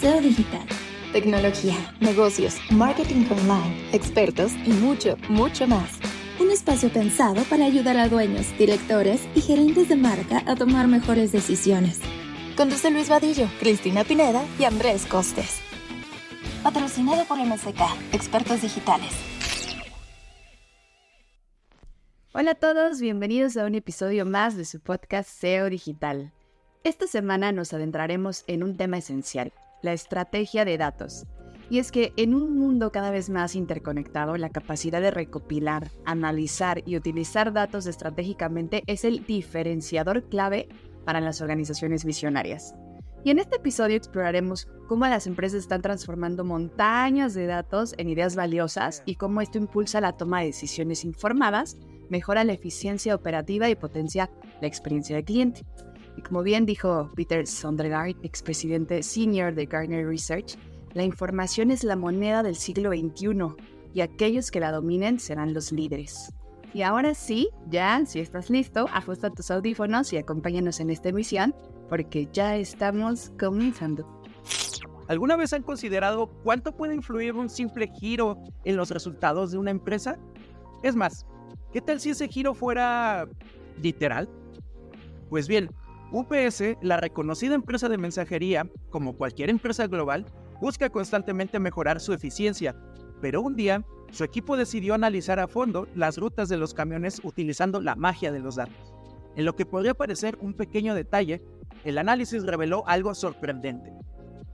SEO Digital. Tecnología, negocios, marketing online, expertos y mucho, mucho más. Un espacio pensado para ayudar a dueños, directores y gerentes de marca a tomar mejores decisiones. Conduce Luis Vadillo, Cristina Pineda y Andrés Costes. Patrocinado por MSK, expertos digitales. Hola a todos, bienvenidos a un episodio más de su podcast SEO Digital. Esta semana nos adentraremos en un tema esencial, la estrategia de datos. Y es que en un mundo cada vez más interconectado, la capacidad de recopilar, analizar y utilizar datos estratégicamente es el diferenciador clave para las organizaciones visionarias. Y en este episodio exploraremos cómo las empresas están transformando montañas de datos en ideas valiosas y cómo esto impulsa la toma de decisiones informadas, mejora la eficiencia operativa y potencia la experiencia del cliente. Y como bien dijo Peter Sondergaard, expresidente senior de Gartner Research, la información es la moneda del siglo XXI y aquellos que la dominen serán los líderes. Y ahora sí, ya, si estás listo, ajusta tus audífonos y acompáñanos en esta emisión porque ya estamos comenzando. ¿Alguna vez han considerado cuánto puede influir un simple giro en los resultados de una empresa? Es más, ¿qué tal si ese giro fuera literal? Pues bien, UPS, la reconocida empresa de mensajería, como cualquier empresa global, busca constantemente mejorar su eficiencia, pero un día su equipo decidió analizar a fondo las rutas de los camiones utilizando la magia de los datos. En lo que podría parecer un pequeño detalle, el análisis reveló algo sorprendente.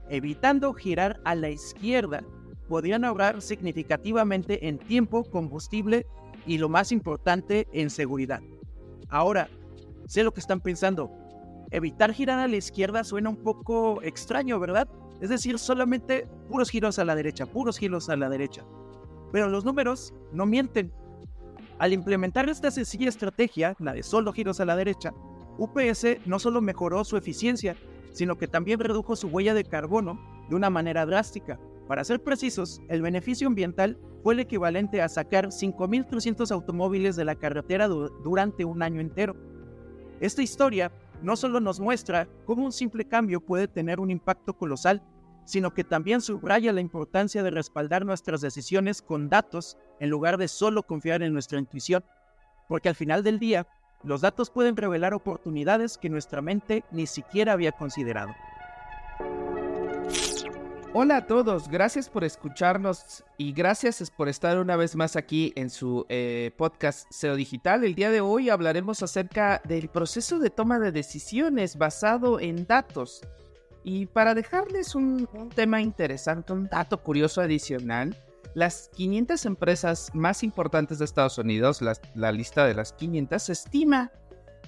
Evitando girar a la izquierda, podrían ahorrar significativamente en tiempo, combustible y lo más importante, en seguridad. Ahora, sé lo que están pensando, evitar girar a la izquierda suena un poco extraño, ¿verdad? Es decir, solamente puros giros a la derecha, puros giros a la derecha. Pero los números no mienten. Al implementar esta sencilla estrategia, la de solo giros a la derecha, UPS no solo mejoró su eficiencia, sino que también redujo su huella de carbono de una manera drástica. Para ser precisos, el beneficio ambiental fue el equivalente a sacar 5.300 automóviles de la carretera durante un año entero. Esta historia no solo nos muestra cómo un simple cambio puede tener un impacto colosal, sino que también subraya la importancia de respaldar nuestras decisiones con datos en lugar de solo confiar en nuestra intuición, porque al final del día, los datos pueden revelar oportunidades que nuestra mente ni siquiera había considerado. Hola a todos, gracias por escucharnos y gracias por estar una vez más aquí en su eh, podcast SEO Digital. El día de hoy hablaremos acerca del proceso de toma de decisiones basado en datos. Y para dejarles un, tema interesante, un dato curioso adicional, las 500 empresas más importantes de Estados Unidos, la, lista de las 500, estima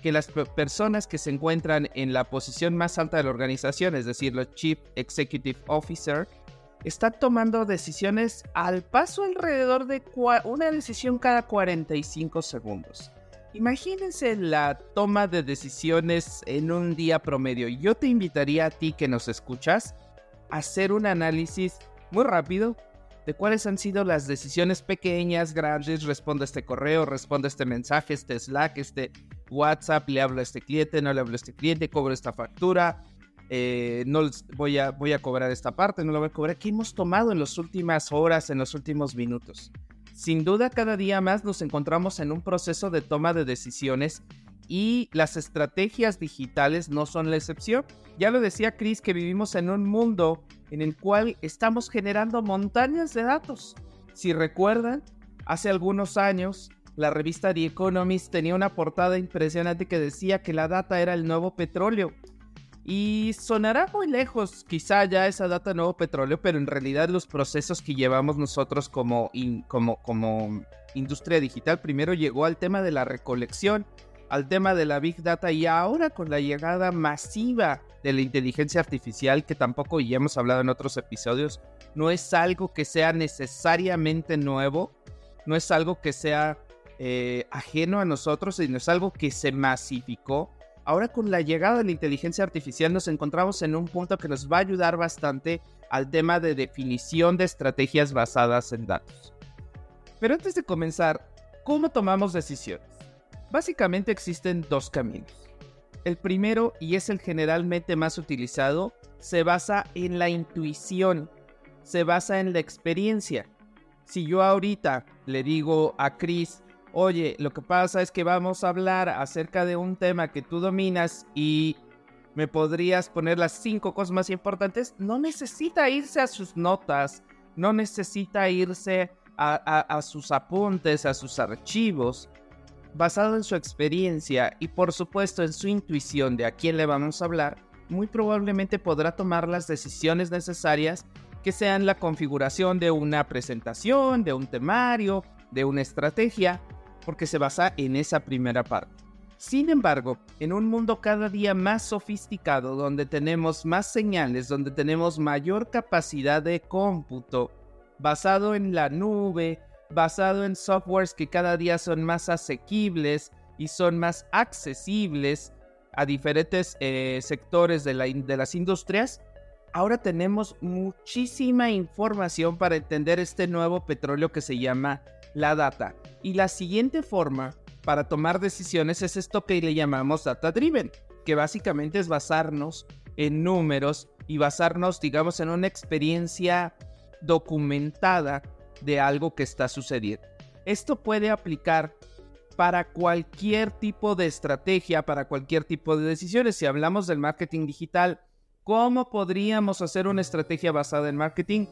que las personas que se encuentran en la posición más alta de la organización, es decir, los Chief Executive Officer, están tomando decisiones al paso alrededor de una decisión cada 45 segundos. Imagínense la toma de decisiones en un día promedio. Yo te invitaría a ti que nos escuchas a hacer un análisis muy rápido de cuáles han sido las decisiones pequeñas, grandes, responde este correo, responde este mensaje, este Slack, este WhatsApp, le hablo a este cliente, no le hablo a este cliente, cobro esta factura, eh, no voy a, voy a cobrar esta parte, no la voy a cobrar. ¿Qué hemos tomado en las últimas horas, en los últimos minutos? Sin duda, cada día más nos encontramos en un proceso de toma de decisiones y las estrategias digitales no son la excepción. Ya lo decía Chris que vivimos en un mundo en el cual estamos generando montañas de datos. Si recuerdan, hace algunos años la revista The Economist tenía una portada impresionante que decía que la data era el nuevo petróleo. Y sonará muy lejos quizá ya esa data nuevo petróleo, pero en realidad los procesos que llevamos nosotros como, como, como industria digital, primero llegó al tema de la recolección, al tema de la big data y ahora con la llegada masiva de la inteligencia artificial, que tampoco ya hemos hablado en otros episodios, no es algo que sea necesariamente nuevo, no es algo que sea eh, ajeno a nosotros, sino es algo que se masificó. Ahora con la llegada de la inteligencia artificial nos encontramos en un punto que nos va a ayudar bastante al tema de definición de estrategias basadas en datos. Pero antes de comenzar, ¿cómo tomamos decisiones? Básicamente existen dos caminos. El primero, y es el generalmente más utilizado, se basa en la intuición, se basa en la experiencia. Si yo ahorita le digo a Chris, oye, lo que pasa es que vamos a hablar acerca de un tema que tú dominas y me podrías poner las cinco cosas más importantes, no necesita irse a sus notas, no necesita irse a, sus apuntes, a sus archivos, basado en su experiencia y por supuesto en su intuición de a quién le vamos a hablar, muy probablemente podrá tomar las decisiones necesarias que sean la configuración de una presentación, de un temario, de una estrategia, porque se basa en esa primera parte. Sin embargo, en un mundo cada día más sofisticado, donde tenemos más señales, donde tenemos mayor capacidad de cómputo, basado en la nube, basado en softwares que cada día son más asequibles y son más accesibles a diferentes eh, sectores de, de las industrias, ahora tenemos muchísima información para entender este nuevo petróleo que se llama la data. Y la siguiente forma para tomar decisiones es esto que le llamamos data driven, que básicamente es basarnos en números y basarnos, digamos, en una experiencia documentada de algo que está sucediendo. Esto puede aplicar para cualquier tipo de estrategia, para cualquier tipo de decisiones. Si hablamos del marketing digital, ¿cómo podríamos hacer una estrategia basada en marketing?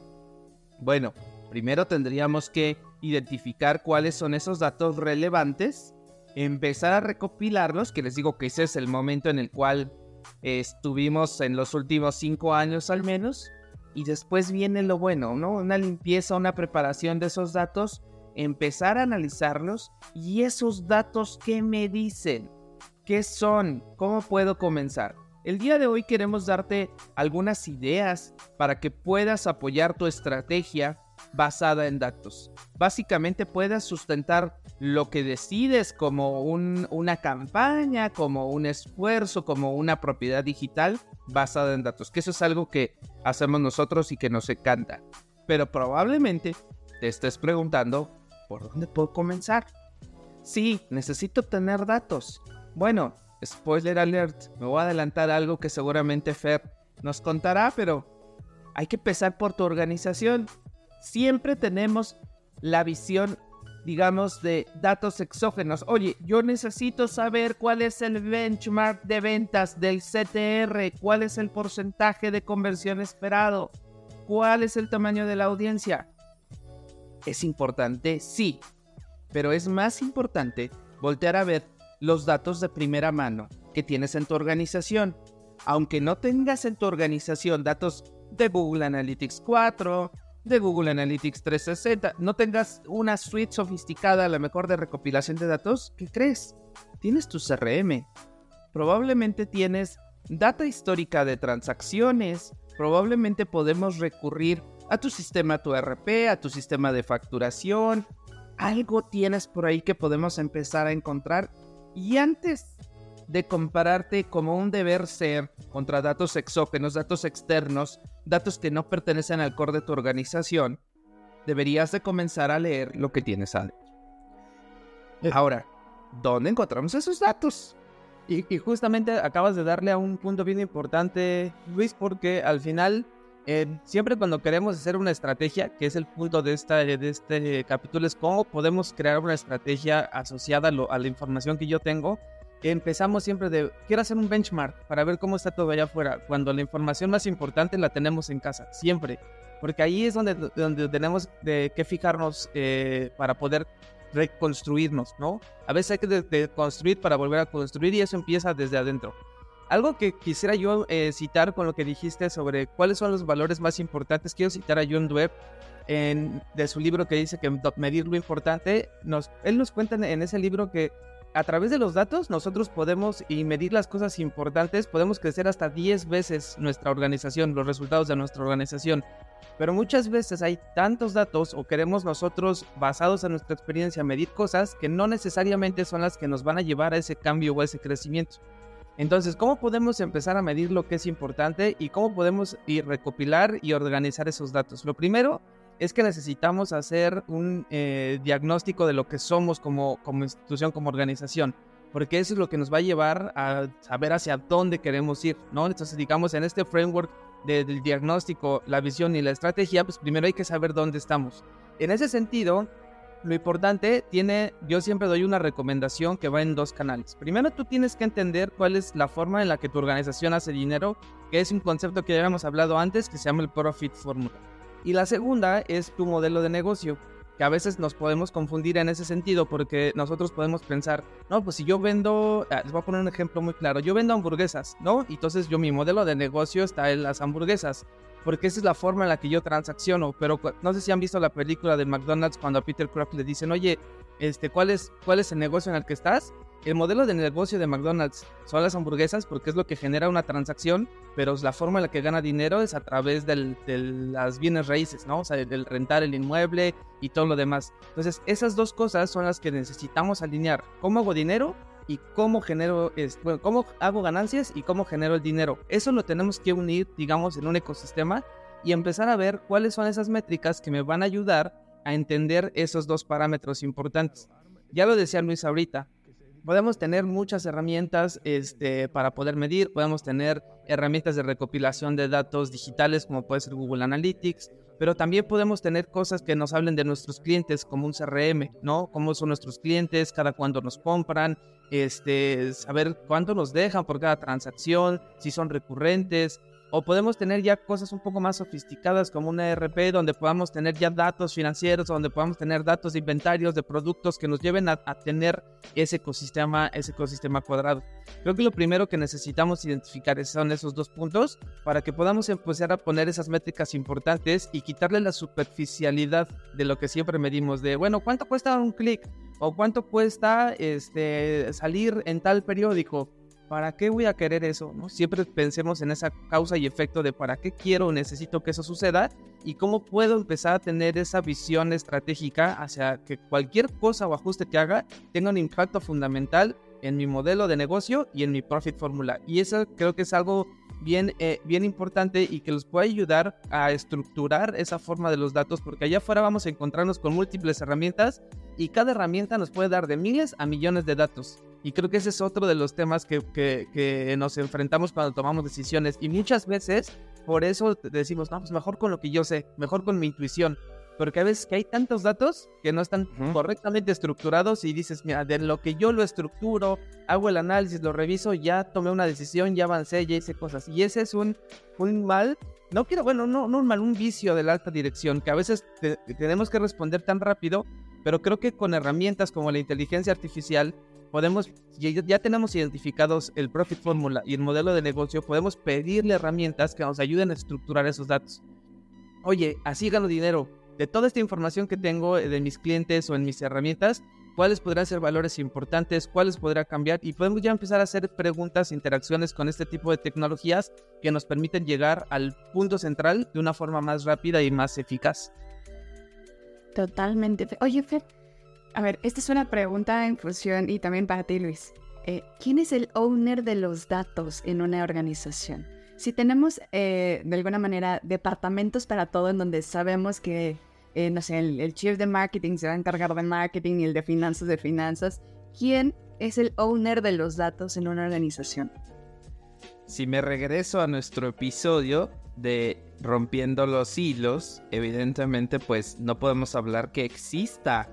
Bueno, primero tendríamos que identificar cuáles son esos datos relevantes, empezar a recopilarlos, que les digo que ese es el momento en el cual estuvimos en los últimos cinco años al menos, y después viene lo bueno, ¿no? Una limpieza, una preparación de esos datos, empezar a analizarlos y esos datos, ¿qué me dicen? ¿Qué son? ¿Cómo puedo comenzar? El día de hoy queremos darte algunas ideas para que puedas apoyar tu estrategia basada en datos. Básicamente puedas sustentar lo que decides como una campaña, como un esfuerzo, como una propiedad digital basada en datos, que eso es algo que hacemos nosotros y que nos encanta. Pero probablemente te estés preguntando, ¿por dónde puedo comenzar? Sí, necesito tener datos. Bueno, spoiler alert, me voy a adelantar algo que seguramente Fer nos contará, pero hay que empezar por tu organización siempre tenemos la visión, digamos, de datos exógenos. Oye, yo necesito saber cuál es el benchmark de ventas del CTR, cuál es el porcentaje de conversión esperado, cuál es el tamaño de la audiencia. ¿Es importante? Sí, pero es más importante voltear a ver los datos de primera mano que tienes en tu organización. Aunque no tengas en tu organización datos de Google Analytics 4, de Google Analytics 360, no tengas una suite sofisticada, a lo mejor de recopilación de datos, ¿qué crees? Tienes tu CRM. Probablemente tienes data histórica de transacciones. Probablemente podemos recurrir a tu sistema, a tu RP, a tu sistema de facturación. Algo tienes por ahí que podemos empezar a encontrar. Y antes de compararte como un deber ser contra datos exógenos, datos externos, datos que no pertenecen al core de tu organización, deberías de comenzar a leer lo que tienes adentro. Eh. Ahora, ¿dónde encontramos esos datos? Y, justamente acabas de darle a un punto bien importante, Luis, porque al final, eh, siempre cuando queremos hacer una estrategia, que es el punto de, esta, de este capítulo, es cómo podemos crear una estrategia asociada a la información que yo tengo empezamos siempre de, quiero hacer un benchmark para ver cómo está todo allá afuera, cuando la información más importante la tenemos en casa, siempre. Porque ahí es donde, donde tenemos de que fijarnos eh, para poder reconstruirnos, ¿no? A veces hay que construir para volver a construir y eso empieza desde adentro. Algo que quisiera yo eh, citar con lo que dijiste sobre cuáles son los valores más importantes, quiero citar a John Dweb en, de su libro que dice que medir lo importante, nos, él nos cuenta en ese libro que a través de los datos nosotros podemos y medir las cosas importantes, podemos crecer hasta 10 veces nuestra organización, los resultados de nuestra organización. Pero muchas veces hay tantos datos o queremos nosotros, basados en nuestra experiencia, medir cosas que no necesariamente son las que nos van a llevar a ese cambio o a ese crecimiento. Entonces, ¿cómo podemos empezar a medir lo que es importante y cómo podemos ir recopilar y organizar esos datos? Lo primero es que necesitamos hacer un eh, diagnóstico de lo que somos como, como institución, como organización. porque eso es lo que nos va a llevar a saber hacia dónde queremos ir, ¿no? Entonces, digamos, en este framework del diagnóstico, la visión y la estrategia, pues primero hay que saber dónde estamos. En ese sentido, lo importante tiene, yo siempre doy una recomendación que va en dos canales. Primero tú tienes que entender cuál es la forma en la que tu organización hace dinero, que es un concepto que ya habíamos hablado antes que se llama el Profit Formula. Y la segunda es tu modelo de negocio, que a veces nos podemos confundir en ese sentido porque nosotros podemos pensar, no, pues si yo vendo, ah, les voy a poner un ejemplo muy claro, yo vendo hamburguesas, ¿no? Entonces yo mi modelo de negocio está en las hamburguesas porque esa es la forma en la que yo transacciono. Pero no sé si han visto la película de McDonald's cuando a Peter Kraft le dicen, oye, este, ¿cuál, es, ¿cuál es el negocio en el que estás? El modelo de negocio de McDonald's son las hamburguesas porque es lo que genera una transacción, pero la forma en la que gana dinero es a través de las bienes raíces, ¿no? O sea, del rentar el inmueble y todo lo demás. Entonces, esas dos cosas son las que necesitamos alinear. ¿Cómo hago dinero? y cómo genero, bueno, cómo hago ganancias y cómo genero el dinero. Eso lo tenemos que unir, digamos, en un ecosistema y empezar a ver cuáles son esas métricas que me van a ayudar a entender esos dos parámetros importantes. Ya lo decía Luis ahorita, podemos tener muchas herramientas este, para poder medir, podemos tener herramientas de recopilación de datos digitales como puede ser Google Analytics, pero también podemos tener cosas que nos hablen de nuestros clientes como un CRM, ¿no? Cómo son nuestros clientes, cada cuándo nos compran, este, saber cuánto nos dejan por cada transacción, si son recurrentes, o podemos tener ya cosas un poco más sofisticadas como una ERP donde podamos tener ya datos financieros, donde podamos tener datos de inventarios de productos que nos lleven a, tener ese ecosistema, ese ecosistema cuadrado. Creo que lo primero que necesitamos identificar son esos dos puntos para que podamos empezar a poner esas métricas importantes y quitarle la superficialidad de lo que siempre medimos de, bueno, ¿cuánto cuesta un clic? ¿O cuánto cuesta este, salir en tal periódico? ¿Para qué voy a querer eso? ¿no? Siempre pensemos en esa causa y efecto de para qué quiero o necesito que eso suceda y cómo puedo empezar a tener esa visión estratégica hacia que cualquier cosa o ajuste que haga tenga un impacto fundamental en mi modelo de negocio y en mi profit formula. Y eso creo que es algo bien, eh, bien importante y que los puede ayudar a estructurar esa forma de los datos porque allá afuera vamos a encontrarnos con múltiples herramientas y cada herramienta nos puede dar de miles a millones de datos. Y creo que ese es otro de los temas que, que, nos enfrentamos cuando tomamos decisiones. Y muchas veces por eso decimos, no, pues mejor con lo que yo sé, mejor con mi intuición. Porque a veces que hay tantos datos que no están correctamente estructurados y dices, mira, de lo que yo lo estructuro, hago el análisis, lo reviso, ya tomé una decisión, ya avancé, ya hice cosas. Y ese es un, un mal, no quiero, bueno, no, no un mal, un vicio de la alta dirección, que a veces tenemos que responder tan rápido, pero creo que con herramientas como la inteligencia artificial podemos, ya, tenemos identificados el Profit Formula y el modelo de negocio, podemos pedirle herramientas que nos ayuden a estructurar esos datos. Oye, así gano dinero. De toda esta información que tengo de mis clientes o en mis herramientas, cuáles podrían ser valores importantes, cuáles podrá cambiar y podemos ya empezar a hacer preguntas, interacciones con este tipo de tecnologías que nos permiten llegar al punto central de una forma más rápida y más eficaz. Totalmente. Oye, Fer, a ver, esta es una pregunta en función y también para ti, Luis. Eh, ¿Quién es el owner de los datos en una organización? Si tenemos eh, de alguna manera departamentos para todo en donde sabemos que, eh, no sé, el, el, chief de marketing se va a encargar de marketing y el de finanzas de finanzas, ¿quién es el owner de los datos en una organización? Si me regreso a nuestro episodio de rompiendo los hilos, evidentemente pues no podemos hablar que exista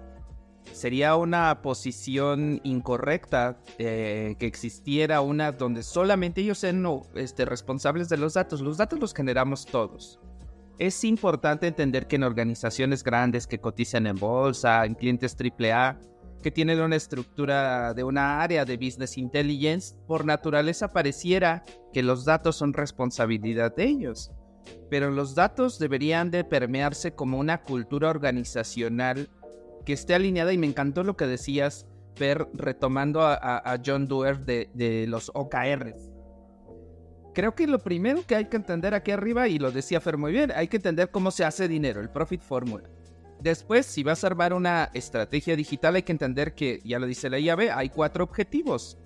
sería una posición incorrecta eh, que existiera una donde solamente ellos sean este, responsables de los datos. Los datos los generamos todos. Es importante entender que en organizaciones grandes que cotizan en bolsa, en clientes AAA, que tienen una estructura de una área de business intelligence, por naturaleza pareciera que los datos son responsabilidad de ellos. Pero los datos deberían de permearse como una cultura organizacional que esté alineada y me encantó lo que decías, Per, retomando a, John Doerr de, los OKRs. Creo que lo primero que hay que entender aquí arriba, y lo decía Fer muy bien, hay que entender cómo se hace dinero, el Profit Formula. Después, si vas a armar una estrategia digital, hay que entender que, ya lo dice la IAB, hay cuatro objetivos.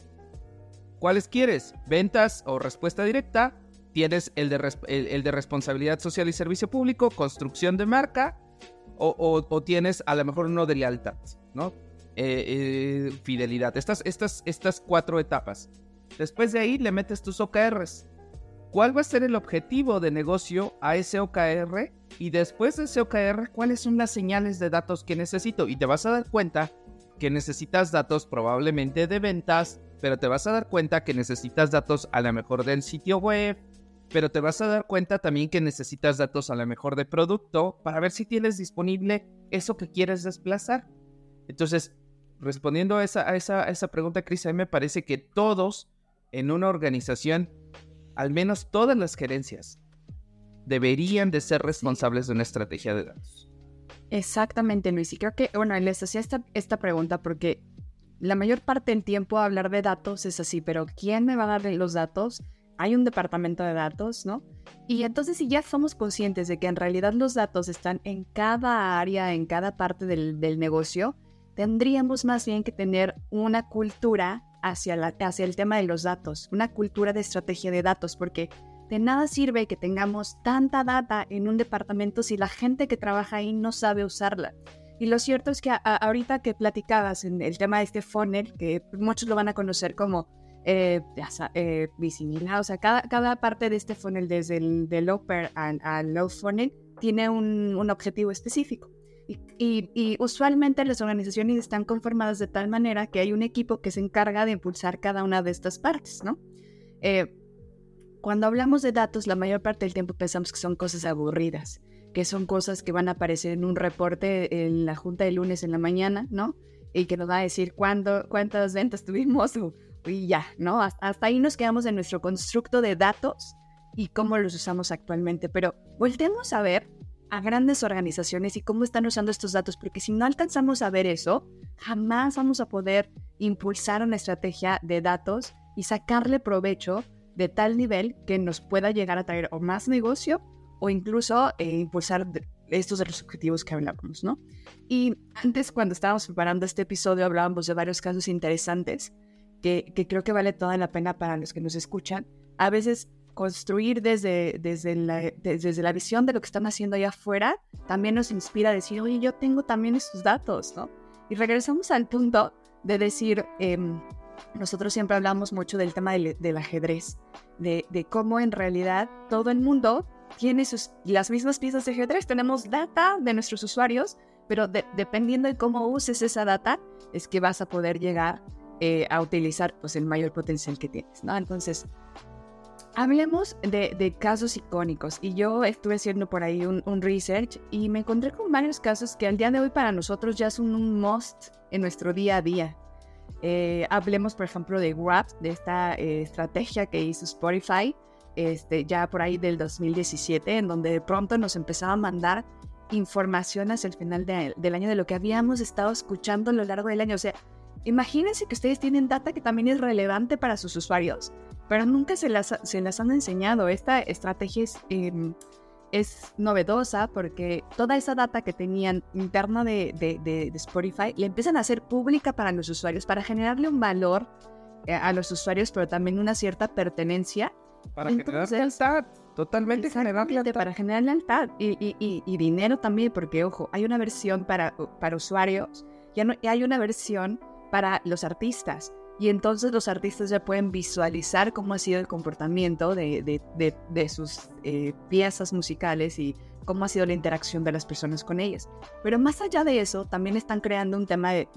¿Cuáles quieres? Ventas o respuesta directa. Tienes el de, el de responsabilidad social y servicio público, construcción de marca o, tienes a lo mejor uno de lealtad, ¿no? eh, eh, fidelidad. Estas, estas, estas cuatro etapas. Después de ahí le metes tus OKRs. ¿Cuál va a ser el objetivo de negocio a ese OKR? Y después de ese OKR, ¿cuáles son las señales de datos que necesito? Y te vas a dar cuenta que necesitas datos probablemente de ventas, pero te vas a dar cuenta que necesitas datos a lo mejor del sitio web, pero te vas a dar cuenta también que necesitas datos a lo mejor de producto para ver si tienes disponible eso que quieres desplazar. Entonces, respondiendo a esa, a esa, esa pregunta, Cris, a mí me parece que todos en una organización, al menos todas las gerencias, deberían de ser responsables de una estrategia de datos. Exactamente, Luis. Y creo que, bueno, les hacía esta, esta pregunta porque la mayor parte del tiempo hablar de datos es así, pero ¿quién me va a dar los datos? Hay un departamento de datos, ¿no? Y entonces si ya somos conscientes de que en realidad los datos están en cada área, en cada parte del, del negocio, tendríamos más bien que tener una cultura hacia, la, hacia el tema de los datos, una cultura de estrategia de datos, porque de nada sirve que tengamos tanta data en un departamento si la gente que trabaja ahí no sabe usarla. Y lo cierto es que ahorita que platicabas en el tema de este funnel, que muchos lo van a conocer como eh, eh, visibilidad, o sea, cada, cada parte de este funnel, desde el upper al, low funnel, tiene un, un objetivo específico. Y, y, usualmente las organizaciones están conformadas de tal manera que hay un equipo que se encarga de impulsar cada una de estas partes, ¿no? Eh, cuando hablamos de datos, la mayor parte del tiempo pensamos que son cosas aburridas, que son cosas que van a aparecer en un reporte en la junta de lunes en la mañana, ¿no? Y que nos va a decir cuándo, cuántas ventas tuvimos y ya, ¿no? Hasta, ahí nos quedamos en nuestro constructo de datos y cómo los usamos actualmente. Pero voltemos a ver a grandes organizaciones y cómo están usando estos datos, porque si no alcanzamos a ver eso, jamás vamos a poder impulsar una estrategia de datos y sacarle provecho de tal nivel que nos pueda llegar a traer o más negocio o incluso eh, impulsar estos de los objetivos que hablábamos, ¿no? Y antes, cuando estábamos preparando este episodio, hablábamos de varios casos interesantes que, que, creo que vale toda la pena para los que nos escuchan. A veces construir desde, desde, la, desde la visión de lo que están haciendo allá afuera también nos inspira a decir, oye, yo tengo también estos datos, ¿no? Y regresamos al punto de decir, eh, nosotros siempre hablamos mucho del tema del, ajedrez, de, cómo en realidad todo el mundo tiene sus, las mismas piezas de ajedrez. Tenemos data de nuestros usuarios, pero dependiendo de cómo uses esa data, es que vas a poder llegar eh, a utilizar pues, el mayor potencial que tienes. ¿no? Entonces, hablemos de, casos icónicos. Y yo estuve haciendo por ahí un, un, research y me encontré con varios casos que al día de hoy para nosotros ya son un must en nuestro día a día. Eh, hablemos, por ejemplo, de Grab, de esta eh, estrategia que hizo Spotify este, ya por ahí del 2017, en donde de pronto nos empezaba a mandar información hacia el final del año de lo que habíamos estado escuchando a lo largo del año. O sea, imagínense que ustedes tienen data que también es relevante para sus usuarios, pero nunca se las, se las han enseñado. Esta estrategia es... Em, es novedosa porque toda esa data que tenían interna de, de, Spotify le empiezan a hacer pública para los usuarios, para generarle un valor eh, a los usuarios, pero también una cierta pertenencia. Para generar lealtad, totalmente generar lealtad. Para generar lealtad y, y, y, dinero también, porque ojo, hay una versión para, para usuarios ya no, hay una versión para los artistas. Y entonces los artistas ya pueden visualizar cómo ha sido el comportamiento de, de, sus eh, piezas musicales y cómo ha sido la interacción de las personas con ellas. Pero más allá de eso, también están creando un tema de,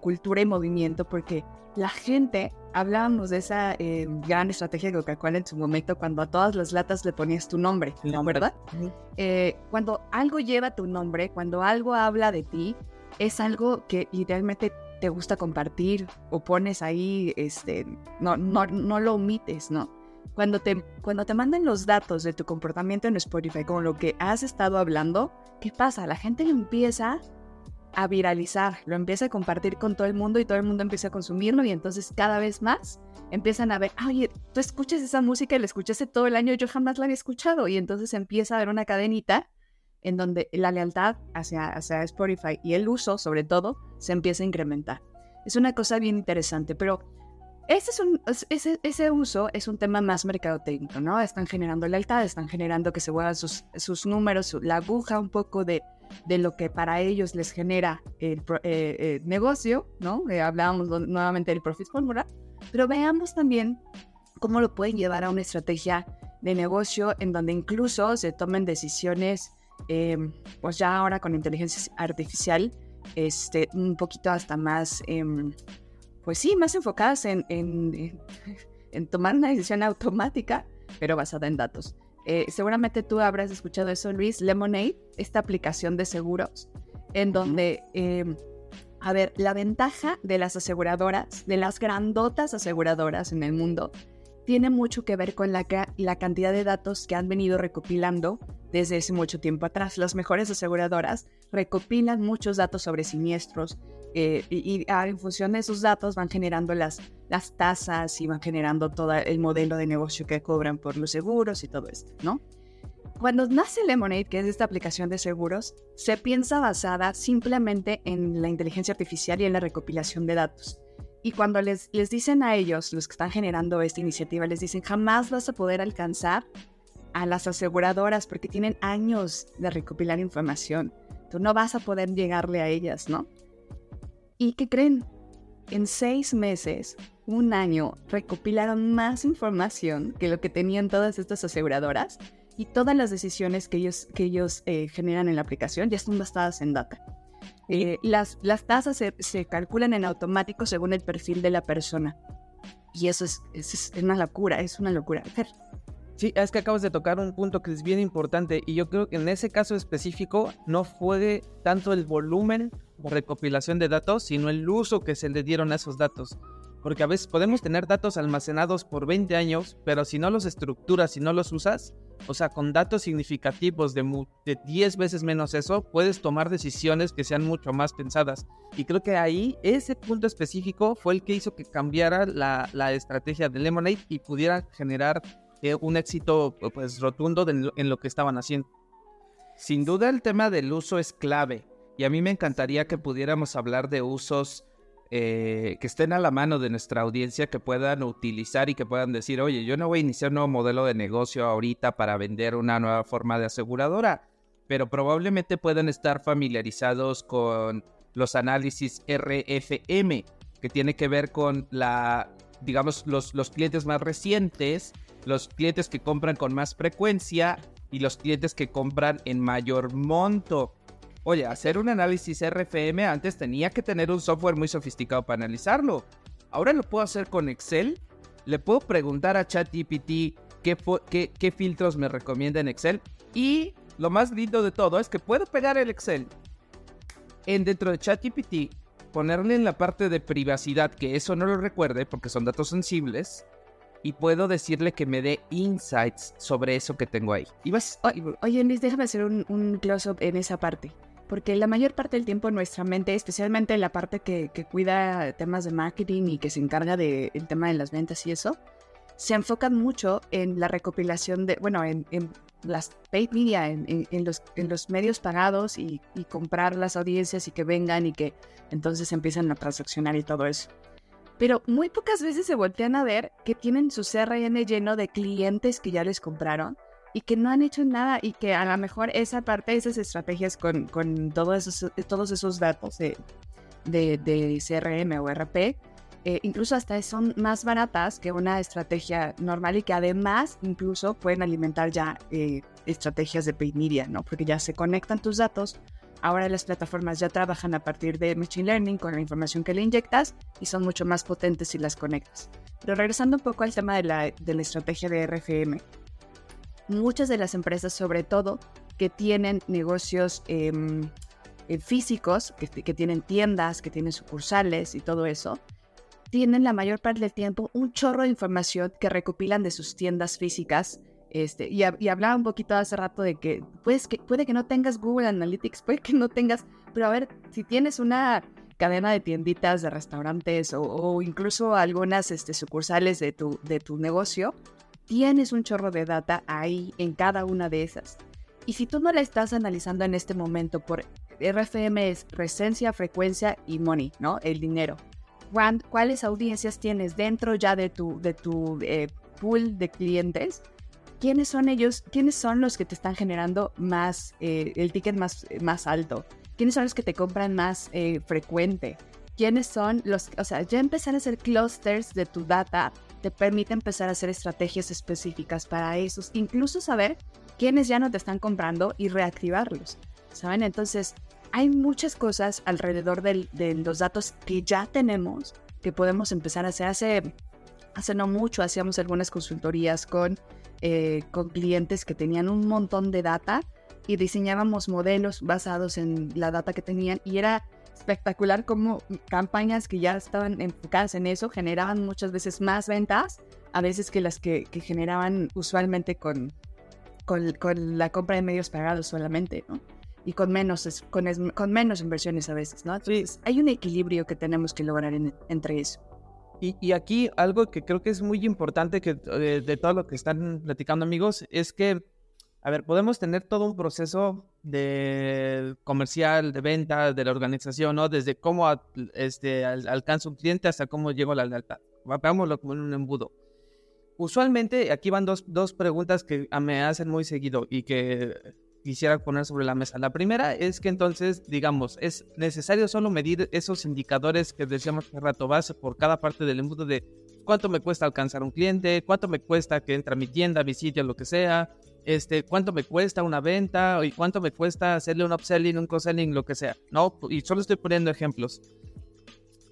cultura y movimiento porque la gente, hablábamos de esa eh, gran estrategia de Coca-Cola en su momento, cuando a todas las latas le ponías tu nombre, ¿no? ¿verdad? Eh, cuando algo lleva tu nombre, cuando algo habla de ti, es algo que idealmente te gusta compartir o pones ahí, este, no, no, no lo omites, ¿no? Cuando te, cuando te mandan los datos de tu comportamiento en Spotify con lo que has estado hablando, ¿qué pasa? La gente lo empieza a viralizar, lo empieza a compartir con todo el mundo y todo el mundo empieza a consumirlo y entonces cada vez más empiezan a ver, oye, tú escuchas esa música y la escuchaste todo el año, yo jamás la había escuchado y entonces empieza a haber una cadenita en donde la lealtad hacia, hacia Spotify y el uso, sobre todo, se empieza a incrementar. Es una cosa bien interesante, pero ese, es un, ese, ese uso es un tema más mercadotécnico, ¿no? Están generando lealtad, están generando que se vuelvan sus, sus números, la aguja un poco de, de lo que para ellos les genera el eh, eh, negocio, ¿no? hablábamos nuevamente del Profit Formula, pero veamos también cómo lo pueden llevar a una estrategia de negocio en donde incluso se tomen decisiones, em, pues ya ahora con inteligencia artificial, este, un poquito hasta más, em, pues sí, más enfocadas en, en, en, tomar una decisión automática, pero basada en datos. Eh, seguramente tú habrás escuchado eso, Luis, Lemonade, esta aplicación de seguros, en donde, em, a ver, la ventaja de las aseguradoras, de las grandotas aseguradoras en el mundo, tiene mucho que ver con la, cantidad de datos que han venido recopilando desde hace mucho tiempo atrás. Las mejores aseguradoras recopilan muchos datos sobre siniestros eh, y, ah, en función de esos datos van generando las, las tasas y van generando todo el modelo de negocio que cobran por los seguros y todo esto, ¿no? Cuando nace Lemonade, que es esta aplicación de seguros, se piensa basada simplemente en la inteligencia artificial y en la recopilación de datos. Y cuando les, les dicen a ellos, los que están generando esta iniciativa, les dicen, jamás vas a poder alcanzar a las aseguradoras porque tienen años de recopilar información. Tú no vas a poder llegarle a ellas, ¿no? ¿Y qué creen? En seis meses, un año, recopilaron más información que lo que tenían todas estas aseguradoras y todas las decisiones que ellos, que ellos eh, generan en la aplicación ya están basadas en data. Eh, las, las tasas se, calculan en automático según el perfil de la persona. Y eso es, es, una locura, es una locura. Sí, es que acabas de tocar un punto que es bien importante y yo creo que en ese caso específico no fue tanto el volumen o recopilación de datos, sino el uso que se le dieron a esos datos porque a veces podemos tener datos almacenados por 20 años, pero si no los estructuras, si no los usas, o sea, con datos significativos de, de 10 veces menos eso, puedes tomar decisiones que sean mucho más pensadas. Y creo que ahí ese punto específico fue el que hizo que cambiara la, la estrategia de Lemonade y pudiera generar eh, un éxito pues rotundo en lo que estaban haciendo. Sin duda el tema del uso es clave y a mí me encantaría que pudiéramos hablar de usos eh, que estén a la mano de nuestra audiencia, que puedan utilizar y que puedan decir, oye, yo no voy a iniciar un nuevo modelo de negocio ahorita para vender una nueva forma de aseguradora, pero probablemente puedan estar familiarizados con los análisis RFM, que tiene que ver con la, digamos, los, los clientes más recientes, los clientes que compran con más frecuencia y los clientes que compran en mayor monto. Oye, hacer un análisis RFM antes tenía que tener un software muy sofisticado para analizarlo. Ahora lo puedo hacer con Excel. Le puedo preguntar a ChatGPT qué, qué, qué filtros me recomienda en Excel. Y lo más lindo de todo es que puedo pegar el Excel en dentro de ChatGPT, ponerle en la parte de privacidad que eso no lo recuerde porque son datos sensibles y puedo decirle que me dé insights sobre eso que tengo ahí. Y vas, oye, Luis, déjame hacer un, un close-up en esa parte porque la mayor parte del tiempo nuestra mente, especialmente la parte que, cuida temas de marketing y que se encarga del tema de las ventas y eso, se enfocan mucho en la recopilación de, bueno, en, las paid media, en, los, en los medios pagados y, y, comprar las audiencias y que vengan y que entonces empiezan a transaccionar y todo eso. Pero muy pocas veces se voltean a ver que tienen su CRM lleno de clientes que ya les compraron y que no han hecho nada y que a lo mejor esa parte, esas estrategias con, con todos, esos, todos esos datos de, de, CRM o RP, eh, incluso hasta son más baratas que una estrategia normal y que además incluso pueden alimentar ya eh, estrategias de paid media, ¿no? Porque ya se conectan tus datos. Ahora las plataformas ya trabajan a partir de Machine Learning con la información que le inyectas y son mucho más potentes si las conectas. Pero regresando un poco al tema de la, de la estrategia de RFM, muchas de las empresas, sobre todo, que tienen negocios em, eh, físicos, que, tienen tiendas, que tienen sucursales y todo eso, tienen la mayor parte del tiempo un chorro de información que recopilan de sus tiendas físicas. Este, y, hablaba un poquito hace rato de que, pues, que puede que no tengas Google Analytics, puede que no tengas, pero a ver, si tienes una cadena de tienditas, de restaurantes o, incluso algunas este, sucursales de tu, de tu negocio, tienes un chorro de data ahí en cada una de esas. Y si tú no la estás analizando en este momento por RFM es presencia, frecuencia y money, ¿no? El dinero. ¿Cuáles audiencias tienes dentro ya de tu, de tu eh, pool de clientes? quiénes son ellos, quiénes son los que te están generando más, eh, el ticket más, más alto, quiénes son los que te compran más eh, frecuente, quiénes son los, o sea, ya empezar a hacer clusters de tu data te permite empezar a hacer estrategias específicas para esos, incluso saber quiénes ya no te están comprando y reactivarlos, ¿saben? Entonces, hay muchas cosas alrededor de los datos que ya tenemos que podemos empezar a hacer. Hace, hace no mucho hacíamos algunas consultorías con, eh, con clientes que tenían un montón de data y diseñábamos modelos basados en la data que tenían y era espectacular como campañas que ya estaban enfocadas en eso generaban muchas veces más ventas a veces que las que, generaban usualmente con, con, con, la compra de medios pagados solamente, ¿no? Y con menos, con, con menos inversiones a veces, ¿no? Entonces, hay un equilibrio que tenemos que lograr entre eso. Y, y, aquí algo que creo que es muy importante que de, de todo lo que están platicando amigos es que a ver, podemos tener todo un proceso de comercial, de venta, de la organización, ¿no? Desde cómo este, alcanza un cliente hasta cómo llego a la lealtad. Veámoslo como en un embudo. Usualmente, aquí van dos, dos preguntas que me hacen muy seguido y que quisiera poner sobre la mesa. La primera es que entonces, digamos, es necesario solo medir esos indicadores que decíamos hace rato base por cada parte del embudo de cuánto me cuesta alcanzar un cliente, cuánto me cuesta que entre a mi tienda, a mi sitio, lo que sea, este, cuánto me cuesta una venta y cuánto me cuesta hacerle un upselling, un cross-selling, lo que sea, ¿no? Y solo estoy poniendo ejemplos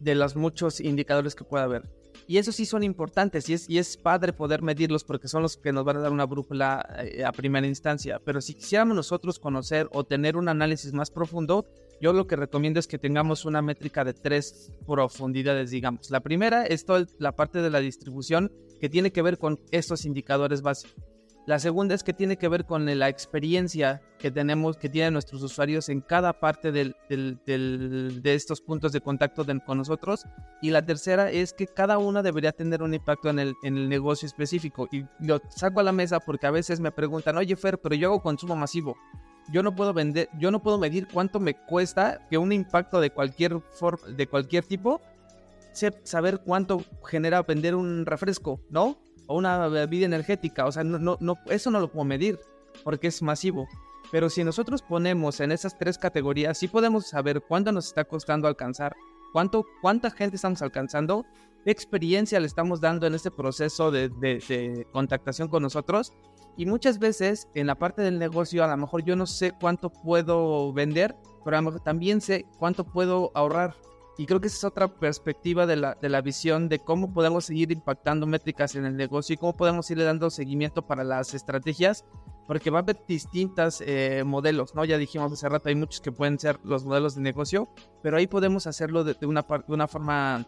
de los muchos indicadores que pueda haber. Y esos sí son importantes y es, y es padre poder medirlos porque son los que nos van a dar una brújula eh, a primera instancia. Pero si quisiéramos nosotros conocer o tener un análisis más profundo, yo lo que recomiendo es que tengamos una métrica de tres profundidades, digamos. La primera es toda la parte de la distribución que tiene que ver con estos indicadores básicos. La segunda es que tiene que ver con la experiencia que tenemos, que tienen nuestros usuarios en cada parte del, de estos puntos de contacto con nosotros. Y la tercera es que cada una debería tener un impacto en el, negocio específico. Y lo saco a la mesa porque a veces me preguntan, oye Fer, pero yo hago consumo masivo. Yo no puedo vender, yo no puedo medir cuánto me cuesta que un impacto de cualquier, de cualquier tipo, saber cuánto genera vender un refresco, ¿no? O una bebida energética. O sea, no, no, no, eso no lo puedo medir porque es masivo. Pero si nosotros ponemos en esas tres categorías, sí podemos saber cuánto nos está costando alcanzar, cuánto, cuánta gente estamos alcanzando, qué experiencia le estamos dando en este proceso de, de, contactación con nosotros. Y muchas veces en la parte del negocio, a lo mejor yo no sé cuánto puedo vender, pero también sé cuánto puedo ahorrar y creo que esa es otra perspectiva de la, de la visión de cómo podemos seguir impactando métricas en el negocio y cómo podemos irle dando seguimiento para las estrategias, porque va a haber distintos eh, modelos, ¿no? Ya dijimos hace rato, hay muchos que pueden ser los modelos de negocio, pero ahí podemos hacerlo de, una, de una forma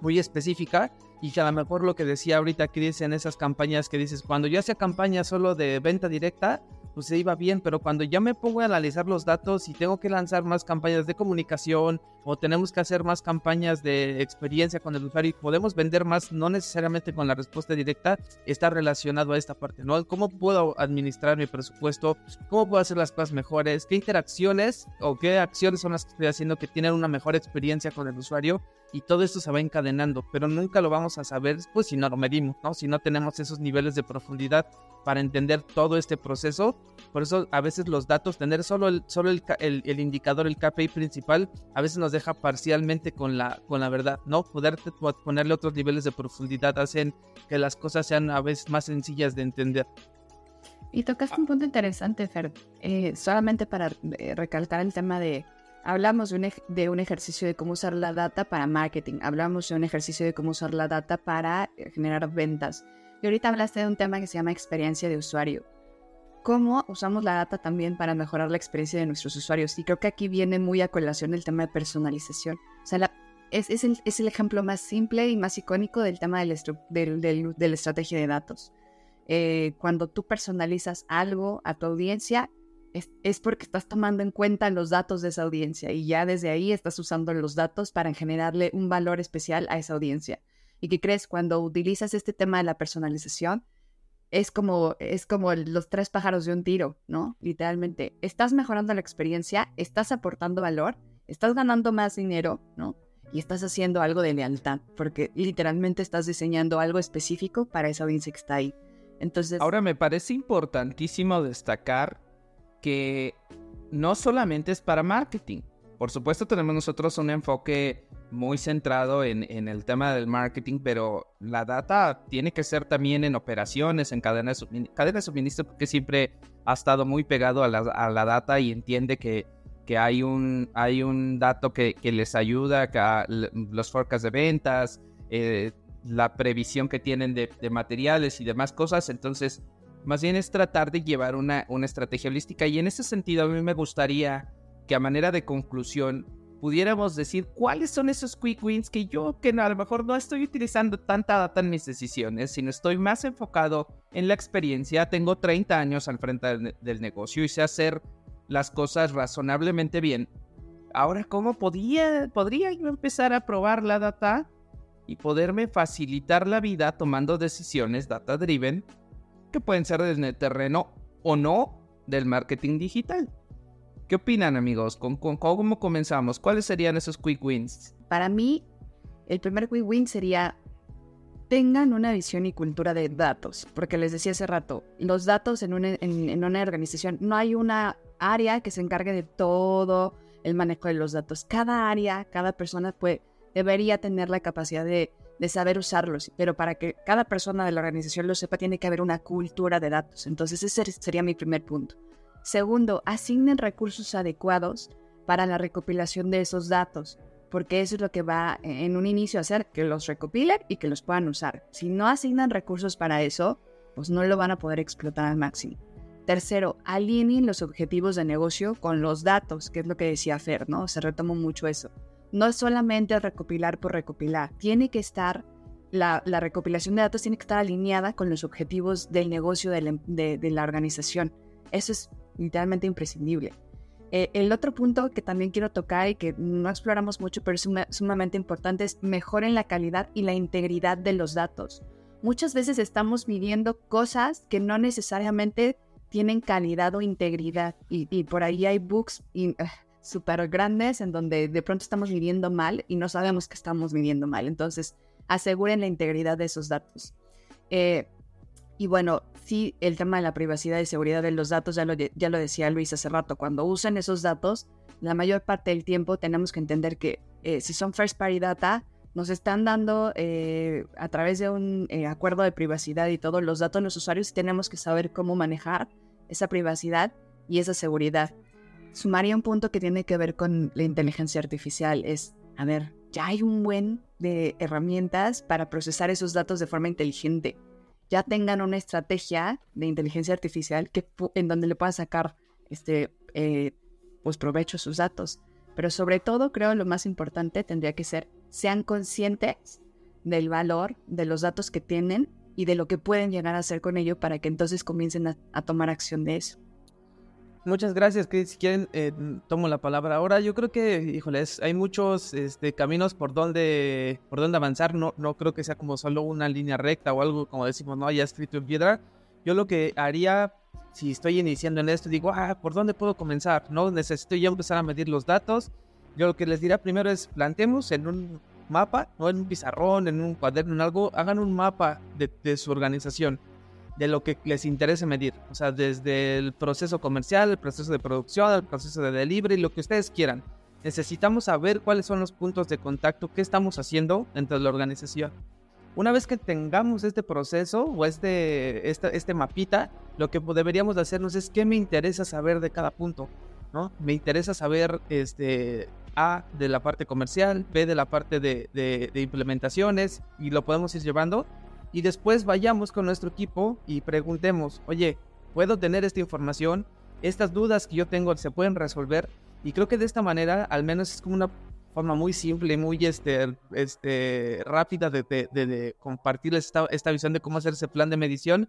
muy específica y que a lo mejor lo que decía ahorita Chris en esas campañas que dices, cuando yo hacía campañas solo de venta directa, pues se iba bien, pero cuando ya me pongo a analizar los datos y tengo que lanzar más campañas de comunicación o tenemos que hacer más campañas de experiencia con el usuario y podemos vender más, no necesariamente con la respuesta directa, está relacionado a esta parte, ¿no? ¿Cómo puedo administrar mi presupuesto? ¿Cómo puedo hacer las cosas mejores? ¿Qué interacciones o qué acciones son las que estoy haciendo que tienen una mejor experiencia con el usuario? Y todo esto se va encadenando, pero nunca lo vamos a saber pues si no lo medimos, ¿no? Si no tenemos esos niveles de profundidad para entender todo este proceso. Por eso a veces los datos, tener solo el, solo el, el, indicador, el KPI principal, a veces nos deja parcialmente con la, con la verdad, ¿no? Poder ponerle otros niveles de profundidad hacen que las cosas sean a veces más sencillas de entender. Y tocaste un punto interesante, Fer, eh, solamente para eh, recalcar el tema de, hablamos de un, de un ejercicio de cómo usar la data para marketing, hablamos de un ejercicio de cómo usar la data para eh, generar ventas. Y ahorita hablaste de un tema que se llama experiencia de usuario. ¿Cómo usamos la data también para mejorar la experiencia de nuestros usuarios? Y creo que aquí viene muy a colación el tema de personalización. O sea, es, es, el, es, el, ejemplo más simple y más icónico del tema del, del, de la estrategia de datos. Eh, cuando tú personalizas algo a tu audiencia, es, porque estás tomando en cuenta los datos de esa audiencia y ya desde ahí estás usando los datos para generarle un valor especial a esa audiencia y que crees cuando utilizas este tema de la personalización, es como, es como los tres pájaros de un tiro, ¿no? Literalmente, estás mejorando la experiencia, estás aportando valor, estás ganando más dinero, ¿no? Y estás haciendo algo de lealtad, porque literalmente estás diseñando algo específico para esa audiencia que está ahí. Entonces... Ahora me parece importantísimo destacar que no solamente es para marketing. Por supuesto tenemos nosotros un enfoque muy centrado en, el tema del marketing, pero la data tiene que ser también en operaciones, en cadena de, de suministro, porque siempre ha estado muy pegado a la, data y entiende que, que, hay, un, hay un dato que, les ayuda, a los forecasts de ventas, eh, la previsión que tienen de, materiales y demás cosas. Entonces, más bien es tratar de llevar una, una estrategia holística y en ese sentido a mí me gustaría que a manera de conclusión pudiéramos decir cuáles son esos quick wins que yo que a lo mejor no estoy utilizando tanta data en mis decisiones, sino estoy más enfocado en la experiencia. Tengo 30 años al frente del, negocio y sé hacer las cosas razonablemente bien. Ahora, ¿cómo podía, podría yo empezar a probar la data y poderme facilitar la vida tomando decisiones data driven que pueden ser desde el terreno o no del marketing digital? ¿Qué opinan amigos? ¿Con, cómo comenzamos? ¿Cuáles serían esos quick wins? Para mí, el primer quick win sería tengan una visión y cultura de datos, porque les decía hace rato, los datos en una, en, una organización, no hay una área que se encargue de todo el manejo de los datos. Cada área, cada persona puede, debería tener la capacidad de, de, saber usarlos, pero para que cada persona de la organización lo sepa, tiene que haber una cultura de datos. Entonces ese sería mi primer punto. Segundo, asignen recursos adecuados para la recopilación de esos datos, porque eso es lo que va en un inicio a hacer, que los recopilen y que los puedan usar. Si no asignan recursos para eso, pues no lo van a poder explotar al máximo. Tercero, alineen los objetivos de negocio con los datos, que es lo que decía Fer, ¿no? Se retomó mucho eso. No es solamente recopilar por recopilar, tiene que estar, la, recopilación de datos tiene que estar alineada con los objetivos del negocio de la, la organización. Eso es literalmente imprescindible. Eh, el otro punto que también quiero tocar y que no exploramos mucho, pero es sumamente importante, es mejoren la calidad y la integridad de los datos. Muchas veces estamos midiendo cosas que no necesariamente tienen calidad o integridad y, por ahí hay bugs uh, súper grandes en donde de pronto estamos midiendo mal y no sabemos que estamos midiendo mal. Entonces, aseguren la integridad de esos datos. Eh, y bueno, sí, el tema de la privacidad y seguridad de los datos, ya lo, ya lo decía Luis hace rato, cuando usen esos datos, la mayor parte del tiempo tenemos que entender que eh, si son first party data, nos están dando eh, a través de un eh, acuerdo de privacidad y todos los datos de los usuarios y tenemos que saber cómo manejar esa privacidad y esa seguridad. Sumaría un punto que tiene que ver con la inteligencia artificial. Es, a ver, ya hay un buen de herramientas para procesar esos datos de forma inteligente ya tengan una estrategia de inteligencia artificial que, en donde le puedan sacar este, eh, pues provecho a sus datos. Pero sobre todo, creo lo más importante tendría que ser, sean conscientes del valor de los datos que tienen y de lo que pueden llegar a hacer con ello para que entonces comiencen a tomar acción de eso. Muchas gracias, Chris. Si quieren, eh, tomo la palabra ahora. Yo creo que, híjoles, hay muchos este, caminos por donde, por donde avanzar. No, no creo que sea como solo una línea recta o algo como decimos, no, ya escrito en piedra. Yo lo que haría, si estoy iniciando en esto, digo, ah, ¿por dónde puedo comenzar? No necesito ya empezar a medir los datos. Yo lo que les diría primero es, planteemos en un mapa, no en un pizarrón, en un cuaderno, en algo, hagan un mapa de, de su organización de lo que les interese medir. O sea, desde el proceso comercial, el proceso de producción, el proceso de delivery, lo que ustedes quieran. Necesitamos saber cuáles son los puntos de contacto, qué estamos haciendo dentro de la organización. Una vez que tengamos este proceso o este, este, este mapita, lo que deberíamos de hacernos es qué me interesa saber de cada punto. ¿no? Me interesa saber este, A de la parte comercial, B de la parte de implementaciones y lo podemos ir llevando y después vayamos con nuestro equipo y preguntemos, oye, ¿puedo tener esta información? Estas dudas que yo tengo se pueden resolver. Y creo que de esta manera, al menos es como una forma muy simple, muy este, este, rápida de, de, de, compartirles esta, esta, visión de cómo hacer ese plan de medición.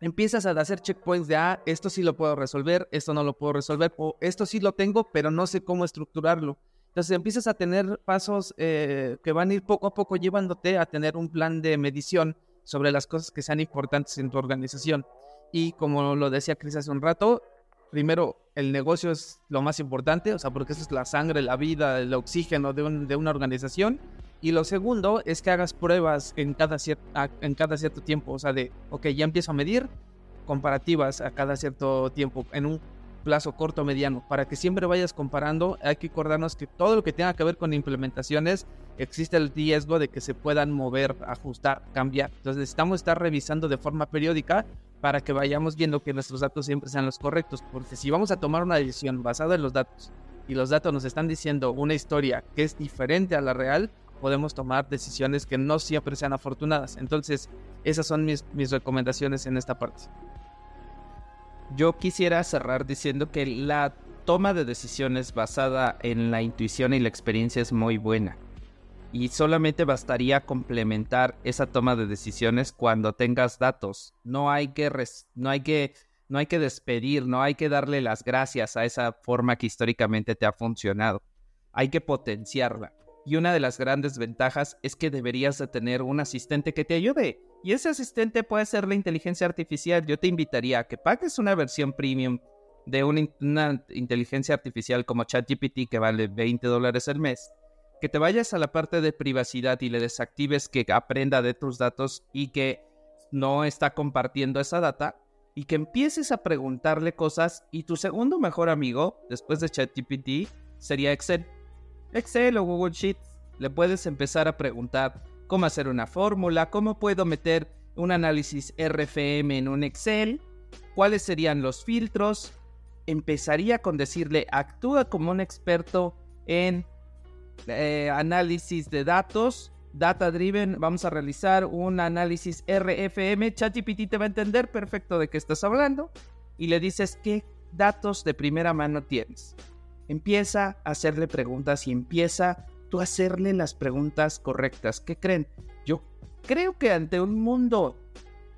Empiezas a hacer checkpoints de, ah, esto sí lo puedo resolver, esto no lo puedo resolver, o esto sí lo tengo, pero no sé cómo estructurarlo. Entonces empiezas a tener pasos eh, que van a ir poco a poco llevándote a tener un plan de medición sobre las cosas que sean importantes en tu organización. Y como lo decía Cris hace un rato, primero el negocio es lo más importante, o sea, porque eso es la sangre, la vida, el oxígeno de, de una organización. Y lo segundo es que hagas pruebas en cada, en cada cierto tiempo. O sea, de, ok, ya empiezo a medir comparativas a cada cierto tiempo, en un plazo corto o mediano, para que siempre vayas comparando. Hay que acordarnos que todo lo que tenga que ver con implementaciones, existe el riesgo de que se puedan mover, ajustar, cambiar. Entonces necesitamos estar revisando de forma periódica para que vayamos viendo que nuestros datos siempre sean los correctos. Porque si vamos a tomar una decisión basada en los datos y los datos nos están diciendo una historia que es diferente a la real, podemos tomar decisiones que no siempre sean afortunadas. Entonces, esas son mis, mis recomendaciones en esta parte. Yo quisiera cerrar diciendo que la toma de decisiones basada en la intuición y la experiencia es muy buena. Y solamente bastaría complementar esa toma de decisiones cuando tengas datos. No hay que, no hay que, no hay que despedir, no hay que darle las gracias a esa forma que históricamente te ha funcionado. Hay que potenciarla. Y una de las grandes ventajas es que deberías de tener un asistente que te ayude. Y ese asistente puede ser la inteligencia artificial. Yo te invitaría a que pagues una versión premium de una, inteligencia artificial como ChatGPT que vale 20 dólares al mes. Que te vayas a la parte de privacidad y le desactives que aprenda de tus datos y que no está compartiendo esa data. Y que empieces a preguntarle cosas. Y tu segundo mejor amigo, después de ChatGPT, sería Excel Excel o Google Sheets. Le puedes empezar a preguntar cómo hacer una fórmula, cómo puedo meter un análisis RFM en un Excel, cuáles serían los filtros. Empezaría con decirle, actúa como un experto en eh, análisis de datos, data driven, vamos a realizar un análisis RFM, ChatGPT te va a entender perfecto de qué estás hablando y le dices qué datos de primera mano tienes. Empieza a hacerle preguntas y empieza tú hacerle las preguntas correctas. ¿Qué creen? Yo creo que ante un mundo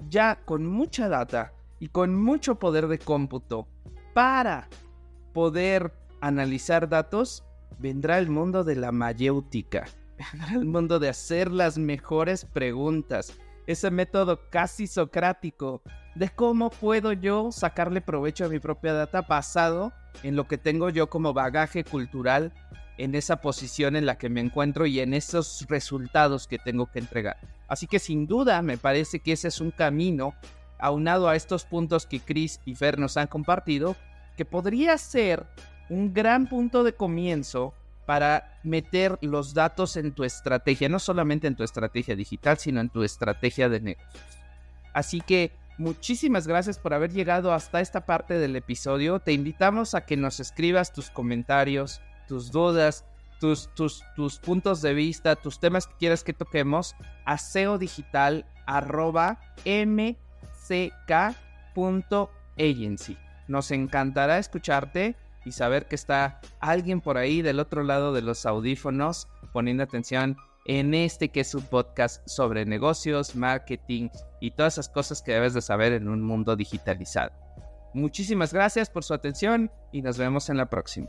ya con mucha data y con mucho poder de cómputo para poder analizar datos, vendrá el mundo de la mayéutica, vendrá el mundo de hacer las mejores preguntas, ese método casi socrático de cómo puedo yo sacarle provecho a mi propia data basado en lo que tengo yo como bagaje cultural en esa posición en la que me encuentro y en esos resultados que tengo que entregar. Así que sin duda me parece que ese es un camino aunado a estos puntos que Chris y Fer nos han compartido, que podría ser un gran punto de comienzo para meter los datos en tu estrategia, no solamente en tu estrategia digital, sino en tu estrategia de negocios. Así que muchísimas gracias por haber llegado hasta esta parte del episodio. Te invitamos a que nos escribas tus comentarios, tus dudas, tus, tus, tus puntos de vista, tus temas que quieras que toquemos a seodigital.mck.agency. Nos encantará escucharte y saber que está alguien por ahí del otro lado de los audífonos poniendo atención en este que es un podcast sobre negocios, marketing y todas esas cosas que debes de saber en un mundo digitalizado. Muchísimas gracias por su atención y nos vemos en la próxima.